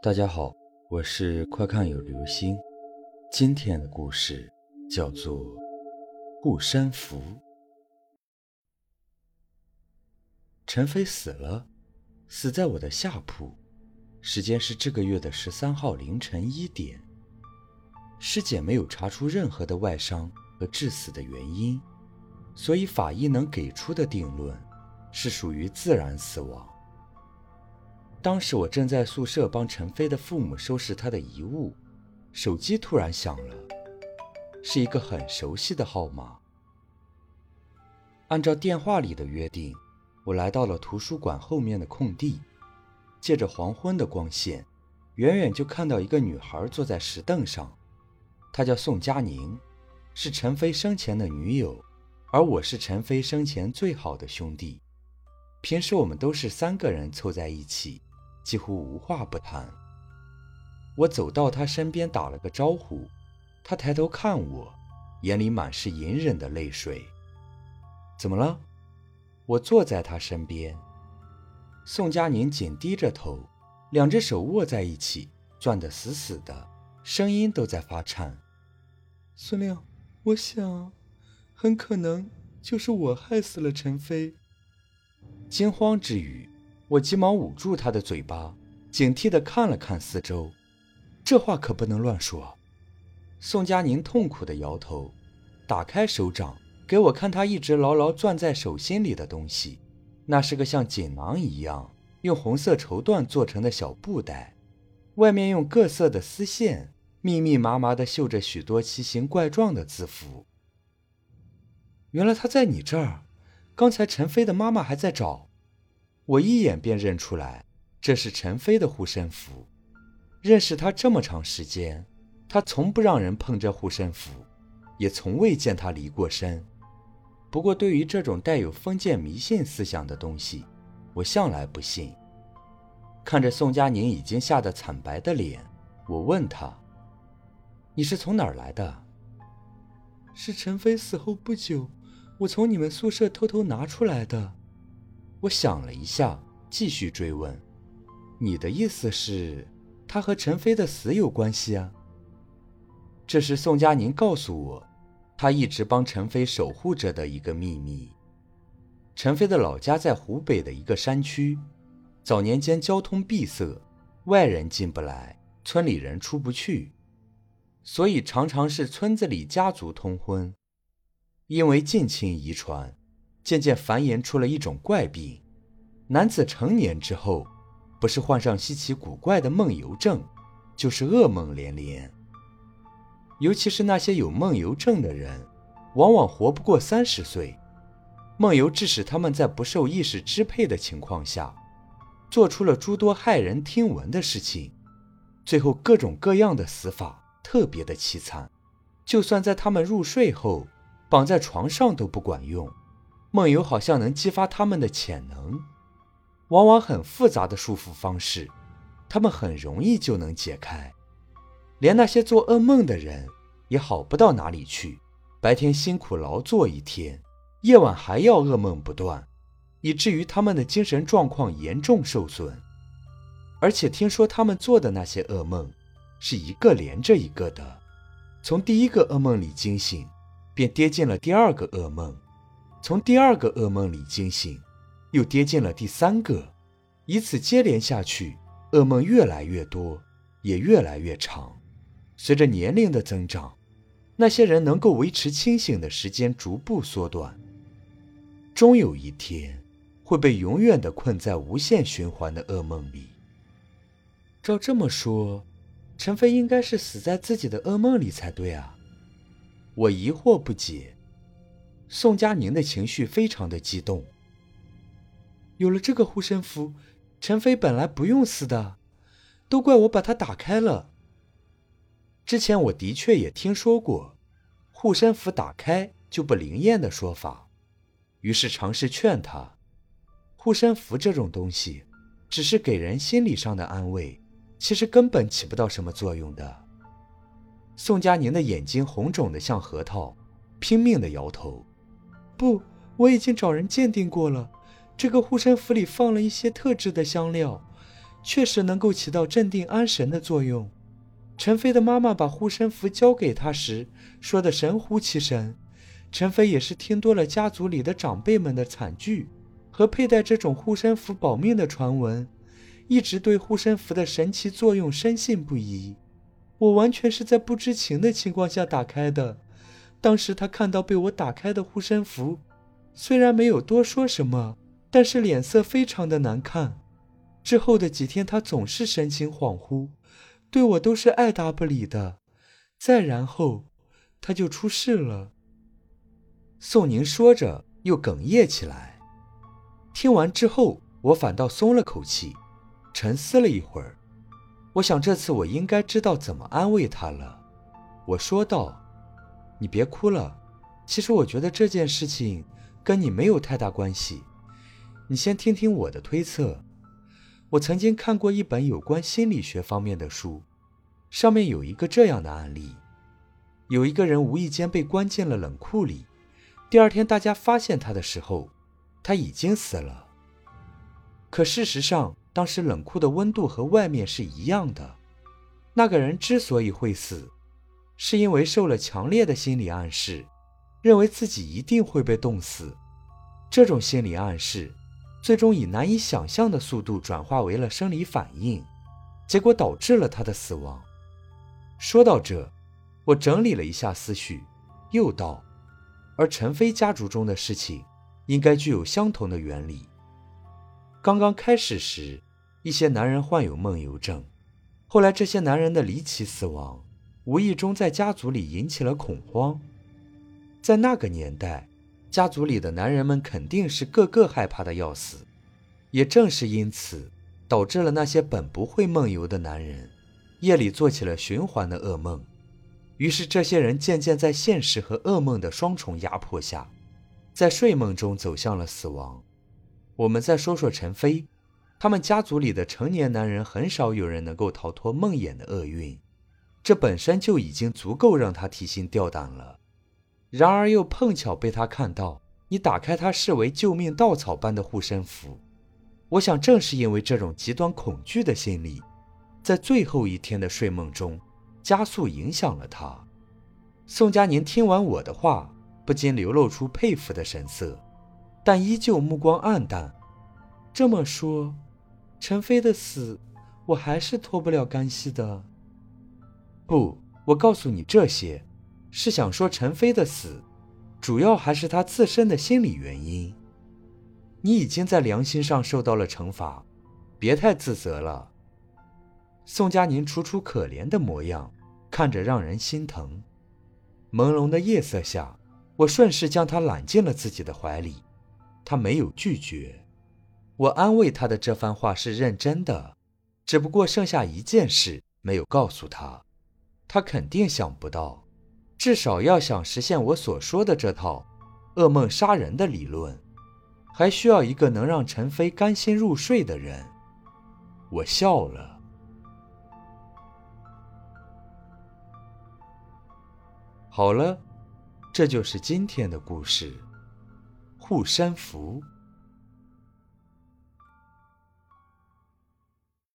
大家好，我是快看有流星。今天的故事叫做《护身符》。陈飞死了，死在我的下铺，时间是这个月的十三号凌晨一点。尸检没有查出任何的外伤和致死的原因，所以法医能给出的定论是属于自然死亡。当时我正在宿舍帮陈飞的父母收拾他的遗物，手机突然响了，是一个很熟悉的号码。按照电话里的约定，我来到了图书馆后面的空地，借着黄昏的光线，远远就看到一个女孩坐在石凳上。她叫宋佳宁，是陈飞生前的女友，而我是陈飞生前最好的兄弟。平时我们都是三个人凑在一起。几乎无话不谈。我走到他身边，打了个招呼。他抬头看我，眼里满是隐忍的泪水。怎么了？我坐在他身边。宋佳宁紧低着头，两只手握在一起，攥得死死的，声音都在发颤。孙亮，我想，很可能就是我害死了陈飞。惊慌之余。我急忙捂住他的嘴巴，警惕地看了看四周。这话可不能乱说。宋佳宁痛苦地摇头，打开手掌给我看他一直牢牢攥在手心里的东西。那是个像锦囊一样用红色绸缎做成的小布袋，外面用各色的丝线密密麻麻地绣着许多奇形怪状的字符。原来他在你这儿。刚才陈飞的妈妈还在找。我一眼便认出来，这是陈飞的护身符。认识他这么长时间，他从不让人碰这护身符，也从未见他离过身。不过，对于这种带有封建迷信思想的东西，我向来不信。看着宋佳宁已经吓得惨白的脸，我问他：“你是从哪儿来的？”“是陈飞死后不久，我从你们宿舍偷偷拿出来的。”我想了一下，继续追问：“你的意思是，他和陈飞的死有关系啊？”这是宋佳宁告诉我，他一直帮陈飞守护着的一个秘密。陈飞的老家在湖北的一个山区，早年间交通闭塞，外人进不来，村里人出不去，所以常常是村子里家族通婚，因为近亲遗传。渐渐繁衍出了一种怪病，男子成年之后，不是患上稀奇古怪的梦游症，就是噩梦连连。尤其是那些有梦游症的人，往往活不过三十岁。梦游致使他们在不受意识支配的情况下，做出了诸多骇人听闻的事情，最后各种各样的死法特别的凄惨。就算在他们入睡后，绑在床上都不管用。梦游好像能激发他们的潜能，往往很复杂的束缚方式，他们很容易就能解开。连那些做噩梦的人也好不到哪里去，白天辛苦劳作一天，夜晚还要噩梦不断，以至于他们的精神状况严重受损。而且听说他们做的那些噩梦，是一个连着一个的，从第一个噩梦里惊醒，便跌进了第二个噩梦。从第二个噩梦里惊醒，又跌进了第三个，以此接连下去，噩梦越来越多，也越来越长。随着年龄的增长，那些人能够维持清醒的时间逐步缩短，终有一天会被永远的困在无限循环的噩梦里。照这么说，陈飞应该是死在自己的噩梦里才对啊！我疑惑不解。宋佳宁的情绪非常的激动。有了这个护身符，陈飞本来不用死的，都怪我把它打开了。之前我的确也听说过护身符打开就不灵验的说法，于是尝试劝他：护身符这种东西，只是给人心理上的安慰，其实根本起不到什么作用的。宋佳宁的眼睛红肿的像核桃，拼命的摇头。不，我已经找人鉴定过了。这个护身符里放了一些特制的香料，确实能够起到镇定安神的作用。陈飞的妈妈把护身符交给他时，说的神乎其神。陈飞也是听多了家族里的长辈们的惨剧和佩戴这种护身符保命的传闻，一直对护身符的神奇作用深信不疑。我完全是在不知情的情况下打开的。当时他看到被我打开的护身符，虽然没有多说什么，但是脸色非常的难看。之后的几天，他总是神情恍惚。对我都是爱答不理的，再然后，他就出事了。宋宁说着，又哽咽起来。听完之后，我反倒松了口气，沉思了一会儿。我想这次我应该知道怎么安慰他了。我说道：“你别哭了，其实我觉得这件事情跟你没有太大关系。你先听听我的推测。”我曾经看过一本有关心理学方面的书，上面有一个这样的案例：有一个人无意间被关进了冷库里，第二天大家发现他的时候，他已经死了。可事实上，当时冷库的温度和外面是一样的。那个人之所以会死，是因为受了强烈的心理暗示，认为自己一定会被冻死。这种心理暗示。最终以难以想象的速度转化为了生理反应，结果导致了他的死亡。说到这，我整理了一下思绪，又道：“而陈飞家族中的事情，应该具有相同的原理。刚刚开始时，一些男人患有梦游症，后来这些男人的离奇死亡，无意中在家族里引起了恐慌。在那个年代。”家族里的男人们肯定是个个害怕的要死，也正是因此，导致了那些本不会梦游的男人，夜里做起了循环的噩梦。于是，这些人渐渐在现实和噩梦的双重压迫下，在睡梦中走向了死亡。我们再说说陈飞，他们家族里的成年男人很少有人能够逃脱梦魇的厄运，这本身就已经足够让他提心吊胆了。然而又碰巧被他看到，你打开他视为救命稻草般的护身符。我想，正是因为这种极端恐惧的心理，在最后一天的睡梦中加速影响了他。宋佳宁听完我的话，不禁流露出佩服的神色，但依旧目光黯淡。这么说，陈飞的死，我还是脱不了干系的。不，我告诉你这些。是想说陈飞的死，主要还是他自身的心理原因。你已经在良心上受到了惩罚，别太自责了。宋佳宁楚楚可怜的模样，看着让人心疼。朦胧的夜色下，我顺势将她揽进了自己的怀里，她没有拒绝。我安慰她的这番话是认真的，只不过剩下一件事没有告诉她，他肯定想不到。至少要想实现我所说的这套噩梦杀人的理论，还需要一个能让陈飞甘心入睡的人。我笑了。好了，这就是今天的故事——护身符。